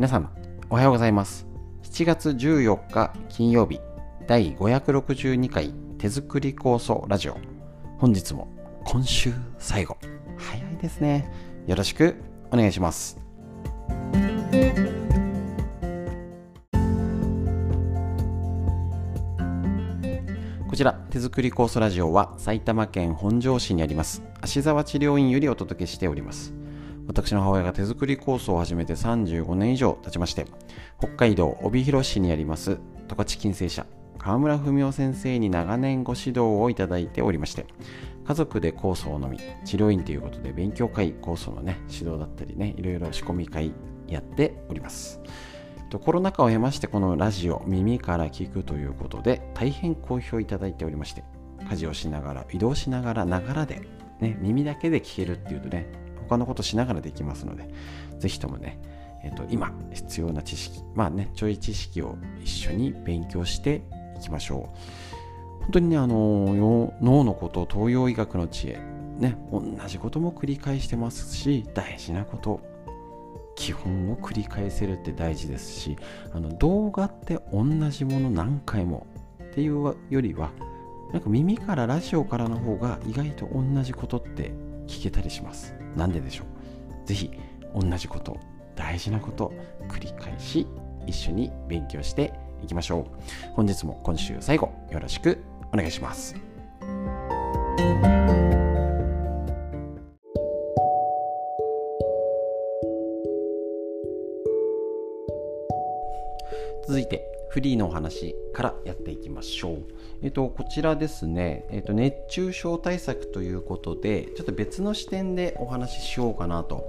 皆さんおはようございます。7月14日金曜日第562回手作り構想ラジオ。本日も今週最後。早いですね。よろしくお願いします。こちら手作り酵素ラジオは埼玉県本庄市にあります芦沢治療院よりお届けしております。私の母親が手作り酵素を始めて35年以上経ちまして北海道帯広市にあります十勝金星社川村文夫先生に長年ご指導をいただいておりまして家族で酵素を飲み治療院ということで勉強会酵素のね指導だったりねいろいろ仕込み会やっております。コロナ禍を経ましてこのラジオ耳から聞くということで大変好評いただいておりまして家事をしながら移動しながらながらで、ね、耳だけで聞けるっていうとね他のことしながらできますので、ぜひともね、えーと、今必要な知識、まあね、ちょい知識を一緒に勉強していきましょう。本当にね、あの脳のこと、東洋医学の知恵、ね、同じことも繰り返してますし、大事なこと、基本を繰り返せるって大事ですし、あの動画って同じもの何回もっていうよりは、なんか耳からラジオからの方が意外と同じことって聞けたりします。なんででしょう。是非同じこと大事なこと繰り返し一緒に勉強していきましょう。本日も今週最後よろしくお願いします。フリーのお話からやっていきましょう。えっと、こちらですね、えっと、熱中症対策ということで、ちょっと別の視点でお話ししようかなと。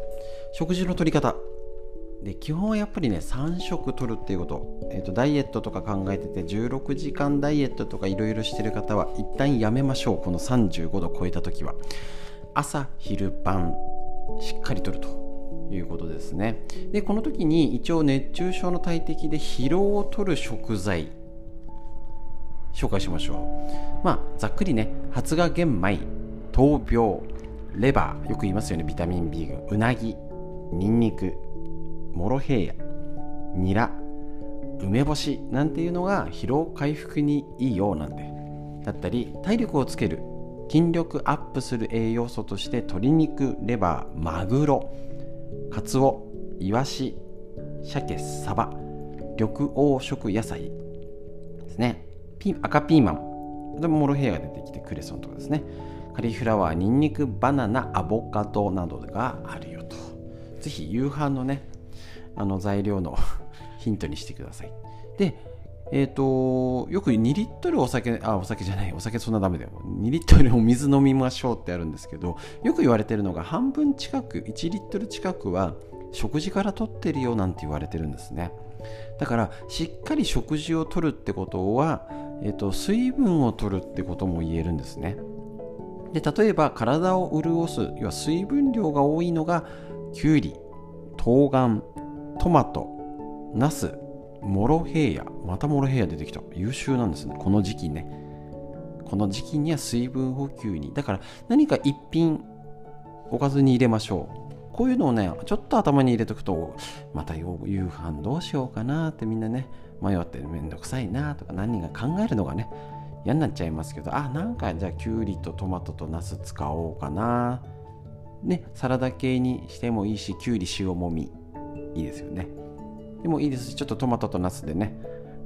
食事の取り方。で基本はやっぱりね3食取るっていうこと,、えっとダイエットとか考えてて16時間ダイエットとかいろいろしてる方は一旦やめましょうこの35度超えた時は朝昼晩しっかりとるということですね。でこの時に一応熱中症の大敵で疲労を取る食材紹介しましょう。まあざっくりね発芽玄米闘病レバーよく言いますよね。ビタミン B 群うなぎにんにくモロヘイヤニラ梅干しなんていうのが疲労回復にいいようなんでだったり体力をつける筋力アップする栄養素として鶏肉レバーマグロカツオイワシ鮭サバ緑黄色野菜ですね。ピ赤ピーマン。でもモロヘイヤが出てきてクレソンとかですね。カリフラワーニンニクバナナアボカドなどがあるよと。ぜひ夕飯のねあの材料の ヒントにしてください。でえっ、ー、とよく2リットルお酒あお酒じゃないお酒そんなダメだよ。2リットルお水飲みましょうってあるんですけどよく言われてるのが半分近く1リットル近くは食事から取ってるよなんて言われてるんですね。だからしっかり食事をとるってことは、えーと、水分を取るってことも言えるんですね。で例えば体を潤す要は水分量が多いのがきゅうり冬瓜トマトナス。モロヘイヤまたモロヘイヤ出てきた。優秀なんですね。この時期ね。この時期には水分補給に。だから何か一品おかずに入れましょう。こういうのをねちょっと頭に入れとくとまた夕飯どうしようかなってみんなね迷ってめんどくさいなとか何が考えるのがね。嫌になっちゃいますけどあなんかじゃあきゅうりとトマトとナス使おうかな。ねサラダ系にしてもいいしきゅうり塩もみ。いいですよね。でもいいですしちょっとトマトとナスでね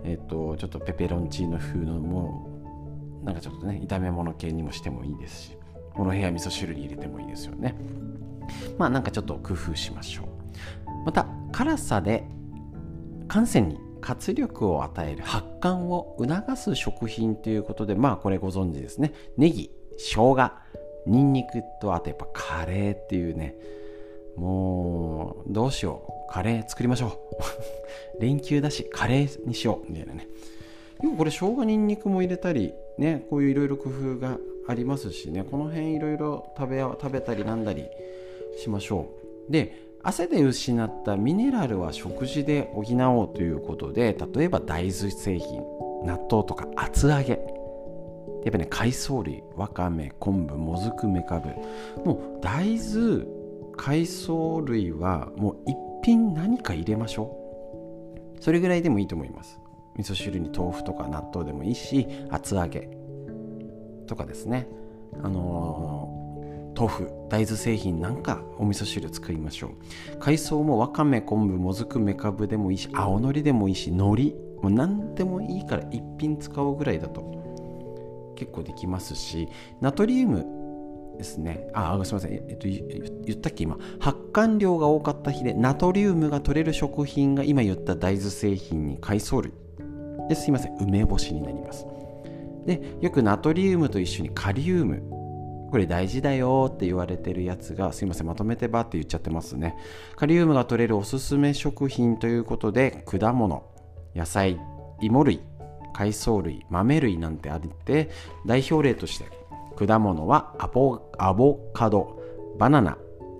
えっ、ー、とちょっとペペロンチーノ風のもなんかちょっとね炒め物系にもしてもいいですしこの部屋味噌汁に入れてもいいですよね。まあなんかちょっと工夫しましょう。また辛さで汗腺に活力を与える発汗を促す食品ということでまあこれご存知ですね。ネギ生姜ニンニクとあとやっぱカレーっていうねもうどうしようカレー作りましょう。連休だしカレーにしようみたいなね。よくこれ生姜ニンニクも入れたりねこういういろいろ工夫がありますしね。この辺いろいろ食べ食べたりなんだりしましょう。で汗で失ったミネラルは食事で補おうということで例えば大豆製品納豆とか厚揚げ。やっぱね海藻類わかめ昆布もずくめかぶ。もう大豆海藻類はもう一品何か入れましょう。それぐらいでもいいと思います。味噌汁に豆腐とか納豆でもいいし厚揚げとかですね。あのー豆腐大豆製品なんかお味噌汁作りましょう。海藻もわかめ昆布もずくめかぶでもいいし青のりでもいいし海苔もう何でもいいから一品使おうぐらいだと結構できますしナトリウムですね。あすみません、えっと、言ったっけ今。発汗量が多かった日でナトリウムが取れる食品が今言った大豆製品に海藻類です。いません。梅干しになります。でよくナトリウムと一緒にカリウム。これ大事だよって言われてるやつがすいません。まとめてばって言っちゃってますね。カリウムが取れるおすすめ食品ということで果物野菜芋類海藻類豆類なんてあって代表例として果物はアボアボカドバナナ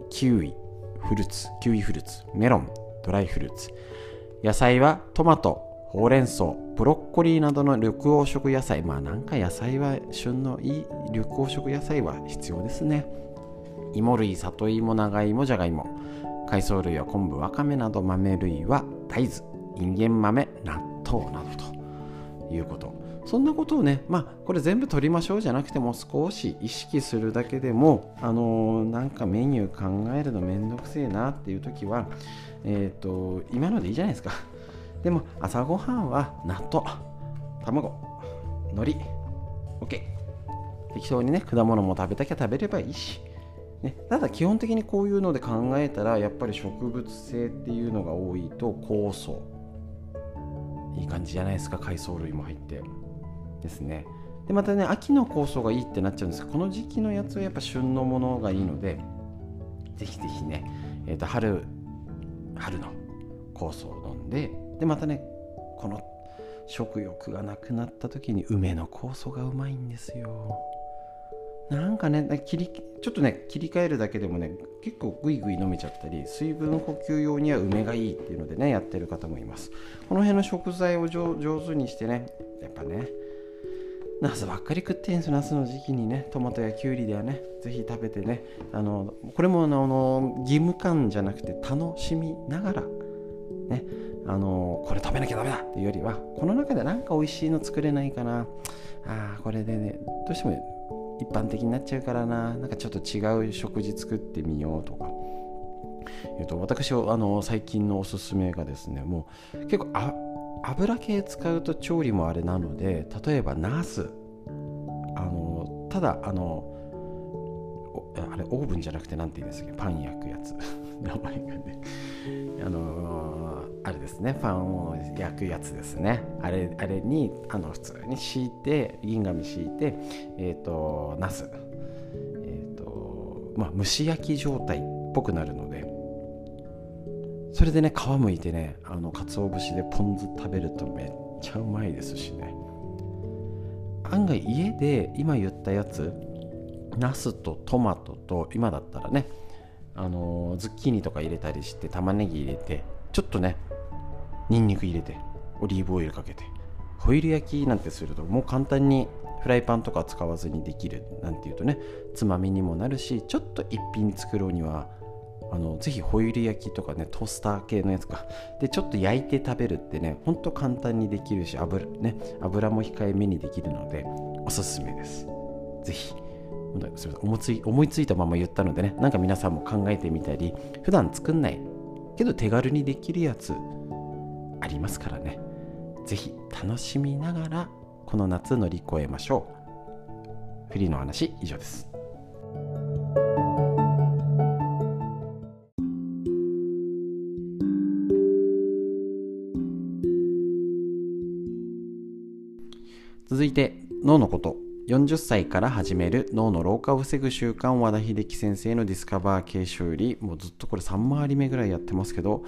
キウイフルーツキウイフルーツメロンドライフルーツ。野菜はトマトほうれん草ブロッコリーなどの緑黄色野菜。まあなんか野菜は旬のいい緑黄色野菜は必要ですね。芋類里芋長芋じゃがいも海藻類は昆布わかめなど豆類は大豆インゲン豆納豆などということ。そんなことをねまあこれ全部取りましょうじゃなくても少し意識するだけでもあのー、なんかメニュー考えるのめんどくせえなっていう時はえっ、ー、と今のでいいじゃないですか。でも朝ごはんは納豆卵海苔 OK 適当にね果物も食べたきゃ食べればいいし、ね、ただ基本的にこういうので考えたらやっぱり植物性っていうのが多いと酵素。いい感じじゃないですか海藻類も入って。ですね。でまたね秋の酵素がいいってなっちゃうんですけどこの時期のやつはやっぱ旬のものがいいのでぜひぜひね、えーと春春の酵素を飲んででまたねこの食欲がなくなった時に梅の酵素がうまいんですよ。なんかね切りちょっとね切り替えるだけでもね結構グイグイ飲めちゃったり水分補給用には梅がいいっていうのでねやってる方もいます。この辺の食材を上手にしてねやっぱねナスばっかり食ってんすナスの時期にねトマトやキュウリではねぜひ食べてねあのこれもあの義務感じゃなくて楽しみながらねあのこれ食べなきゃダメだっていうよりはこの中で何か美味しいの作れないかな。あこれでねどうしても一般的になっちゃうからな。なんかちょっと違う食事作ってみようとか。えっと私あの最近のおすすめがですねもう結構あ油系使うと調理もあれなので例えばナス。あのただあのあれオーブンじゃなくて何て言うんですか？パン焼くやつ。名前がね。あのー、あれですね。パンを焼くやつですね。あれあれにあの普通に敷いて銀紙敷いてえっ、ー、とナス。えっ、ー、とまあ蒸し焼き状態っぽくなるのでそれでね皮むいてねあの鰹節でポン酢食べるとめっちゃうまいですしね。案外家で今言ったやつナスとトマトと今だったらねあのズッキーニとか入れたりして玉ねぎ入れてちょっとねにんにく入れてオリーブオイルかけてホイル焼きなんてするともう簡単にフライパンとか使わずにできるなんていうとねつまみにもなるしちょっと一品作ろうにはあのぜひホイル焼きとかねトースター系のやつか。でちょっと焼いて食べるってねほんと簡単にできるし油,、ね、油も控えめにできるのでおすすめです。ぜひ。すみません。思いつい思いついたまま言ったのでねなんか皆さんも考えてみたり普段作んないけど手軽にできるやつありますからね。是非楽しみながらこの夏乗り越えましょう。フリーの話以上です。続いて脳のこと。40歳から始める脳の老化を防ぐ習慣和田秀樹先生のディスカバー形修理。もうずっとこれ3回り目ぐらいやってますけど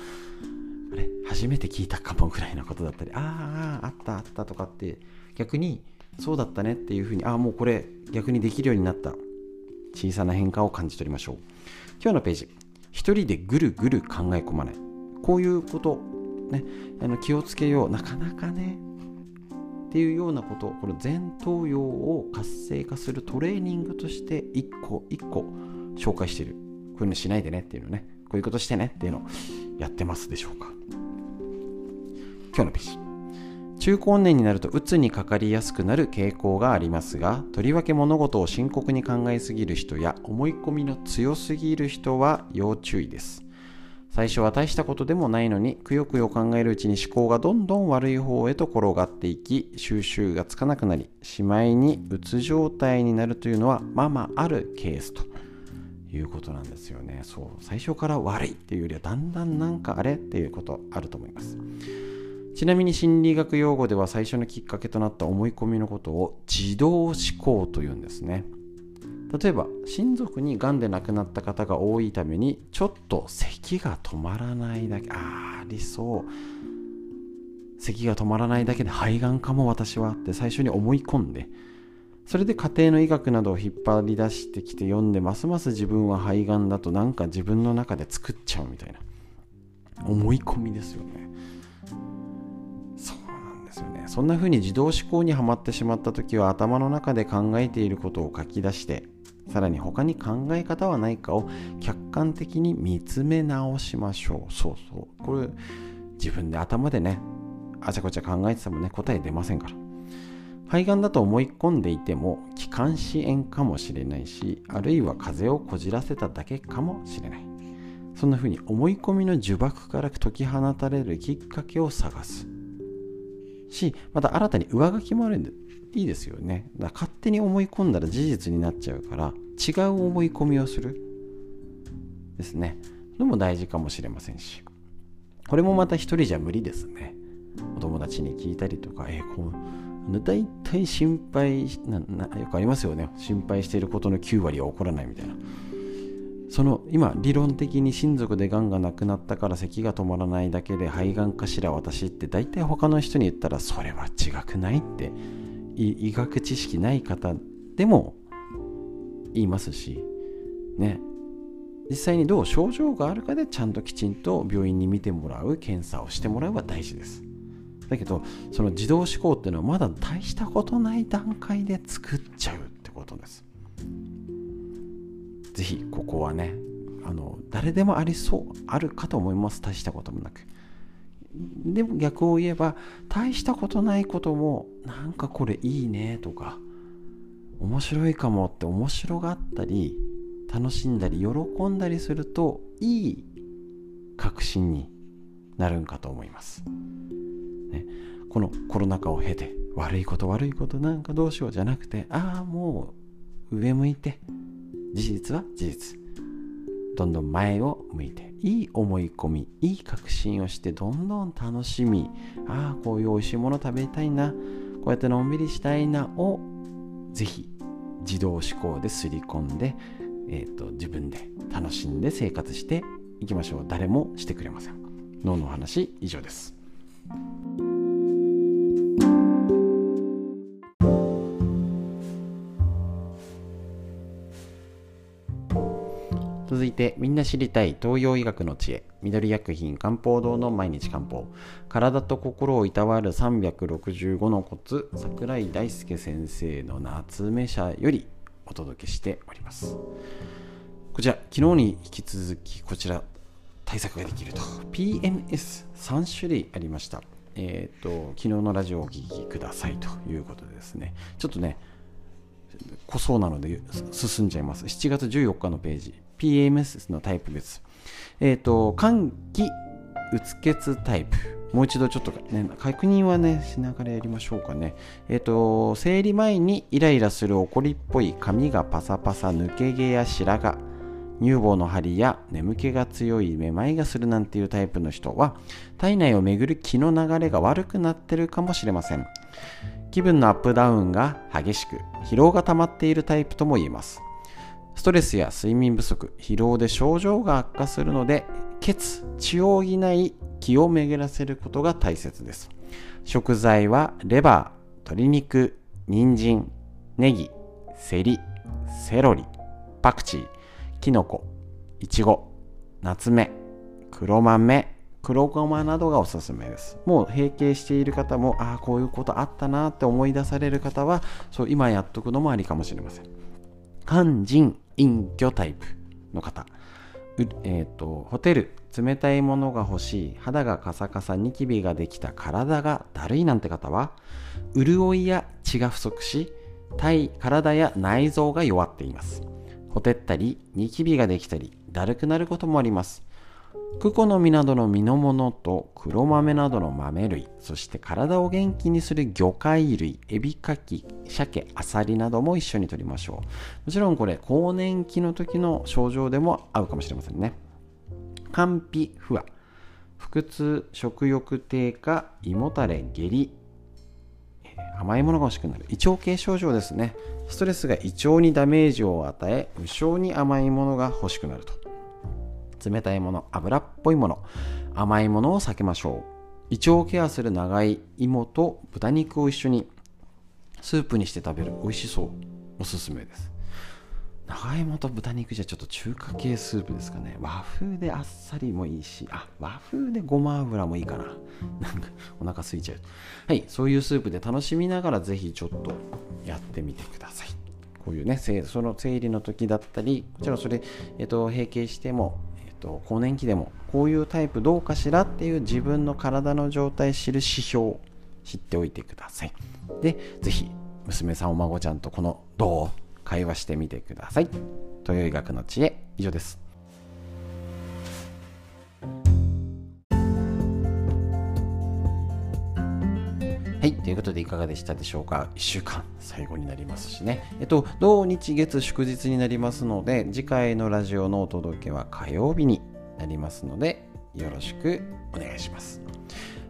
あれ？初めて聞いたかもぐらいのことだったり。あああったあったとかって逆にそうだったねっていうふうにああもうこれ逆にできるようになった。小さな変化を感じ取りましょう。今日のページ。一人でぐるぐる考え込まない。こういうことねあの気をつけよう。なかなかねっていうようなことこの前頭葉を活性化するトレーニングとして一個一個紹介してる。こういうのしないでねっていうのね。こういうことしてねっていうのをやってますでしょうか。今日のページ。中高年になると鬱にかかりやすくなる傾向がありますがとりわけ物事を深刻に考えすぎる人や思い込みの強すぎる人は要注意です。最初は大したことでもないのにくよくよ考えるうちに思考がどんどん悪い方へと転がっていき収集がつかなくなりしまいにうつ状態になるというのはまあまああるケースと。いうことなんですよね。そう。最初から悪いっていうよりはだんだんなんかあれっていうことあると思います。ちなみに心理学用語では最初のきっかけとなった思い込みのことを自動思考というんですね。例えば親族にがんで亡くなった方が多いためにちょっと咳が止まらないだけあありそう。咳が止まらないだけで肺がんかも私はって最初に思い込んでそれで家庭の医学などを引っ張り出してきて読んでますます自分は肺がんだとなんか自分の中で作っちゃうみたいな思い込みですよね。そうなんですよね。そんな風に自動思考にはまってしまった時は頭の中で考えていることを書き出してさらに他に考え方はないかを客観的に見つめ直しましょう。そうそう。これ自分で頭でね、あちゃこちゃ考えててもね、答え出ませんから。肺がんだと思い込んでいても気管支炎かもしれないし、あるいは風邪をこじらせただけかもしれない。そんな風に思い込みの呪縛から解き放たれるきっかけを探す。し、また新たに上書きもあるんで、いいですよね。だ勝手に思い込んだら事実になっちゃうから違う思い込みをする。ですね。のも大事かもしれませんし。これもまた一人じゃ無理ですね。お友達に聞いたりとかえー、こう大体心配ななよくありますよね。心配していることの9割は起こらないみたいな。その今理論的に親族でがんがなくなったから咳が止まらないだけで肺がんかしら私って大体他の人に言ったらそれは違くないって医学知識ない方でも言いますしね。実際にどう症状があるかでちゃんときちんと病院に見てもらう検査をしてもらうは大事です。だけどその自動思考っていうのはまだ大したことない段階で作っちゃうってことです。是非ここはねあの誰でもありそうあるかと思います。大したこともなく。でも逆を言えば大したことないこともなんかこれいいねとか面白いかもって面白がったり楽しんだり喜んだりするといい確信になるんかと思います、ね、このコロナ禍を経て悪いこと悪いことなんかどうしようじゃなくてああもう上向いて。事実は事実。どんどん前を向いていい思い込みいい確信をしてどんどん楽しみああこういう美味しいもの食べたいなこうやってのんびりしたいなをぜひ自動思考ですり込んで、えーと、自分で楽しんで生活していきましょう。誰もしてくれません。脳の話以上です。てみんな知りたい東洋医学の知恵。緑薬品漢方堂の毎日漢方。体と心をいたわる365のコツ桜井大輔先生の夏目社よりお届けしております。こちら昨日に引き続きこちら対策ができると。PMS3 種類ありました。えっ、ー、と昨日のラジオをお聴きくださいということでですね。ちょっとね濃そうなので進んじゃいます。7月14日のページ。PMS のタイプ別。えっ、ー、と、寒気、うつ血タイプ。もう一度ちょっと、ね、確認はね、しながらやりましょうかね。えっ、ー、と、生理前にイライラする怒りっぽい髪がパサパサ、抜け毛や白髪、乳房の張りや眠気が強いめまいがするなんていうタイプの人は体内を巡る気の流れが悪くなってるかもしれません気分のアップダウンが激しく疲労が溜まっているタイプとも言えますストレスや睡眠不足、疲労で症状が悪化するので、血、血を補い気を巡らせることが大切です。食材はレバー、鶏肉、人参、ネギ、セリ、セロリ、パクチー、キノコ、イチゴ、ナツメ、黒豆、黒ごまなどがおすすめです。もう閉経している方も、ああ、こういうことあったなって思い出される方は、そう今やっとくのもありかもしれません。肝腎隠居タイプの方。えーと、ホテル冷たいものが欲しい肌がカサカサニキビができた体がだるいなんて方は潤いや血が不足し体体や内臓が弱っています。ほてったりニキビができたりだるくなることもあります。クコの実などの実のものと黒豆などの豆類そして体を元気にする魚介類エビカキ鮭アサリなども一緒に摂りましょう。もちろんこれ更年期の時の症状でも合うかもしれませんね。肝脾不和。腹痛食欲低下胃もたれ下痢。甘いものが欲しくなる。胃腸系症状ですね。ストレスが胃腸にダメージを与え無性に甘いものが欲しくなると。冷たいもの油っぽいもの甘いものを避けましょう。胃腸をケアする長い芋と豚肉を一緒にスープにして食べる美味しそう。おすすめです。長芋と豚肉じゃちょっと中華系スープですかね。和風であっさりもいいしあ和風でごま油もいいかな。なんかお腹空いちゃう。はいそういうスープで楽しみながらぜひちょっとやってみてください。こういうねその生理の時だったりもちろんそれ、えっと、閉経してもと、更年期でもこういうタイプどうかしらっていう自分の体の状態知る指標知っておいてください。で、是非娘さんお孫ちゃんとこのどう会話してみてください。豊医学の知恵以上です。はい。ということで、いかがでしたでしょうか ?1 週間最後になりますしね。えっと、土日月祝日になりますので、次回のラジオのお届けは火曜日になりますので、よろしくお願いします。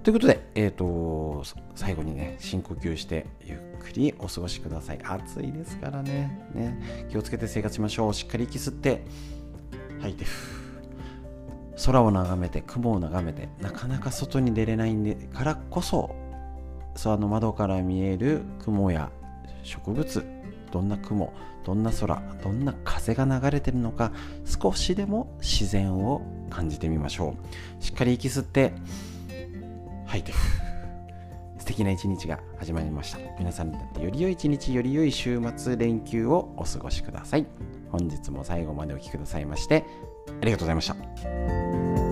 ということで、えっ、と、最後にね、深呼吸してゆっくりお過ごしください。暑いですからね。ね気をつけて生活しましょう。しっかり息吸って、吐いて、空を眺めて、雲を眺めて、なかなか外に出れないんでからこそ、その窓から見える雲や植物どんな雲どんな空どんな風が流れてるのか少しでも自然を感じてみましょう。しっかり息吸って吐い。て素敵な一日が始まりました。皆さんにとってより良い一日より良い週末連休をお過ごしください。本日も最後までお聴きくださいましてありがとうございました。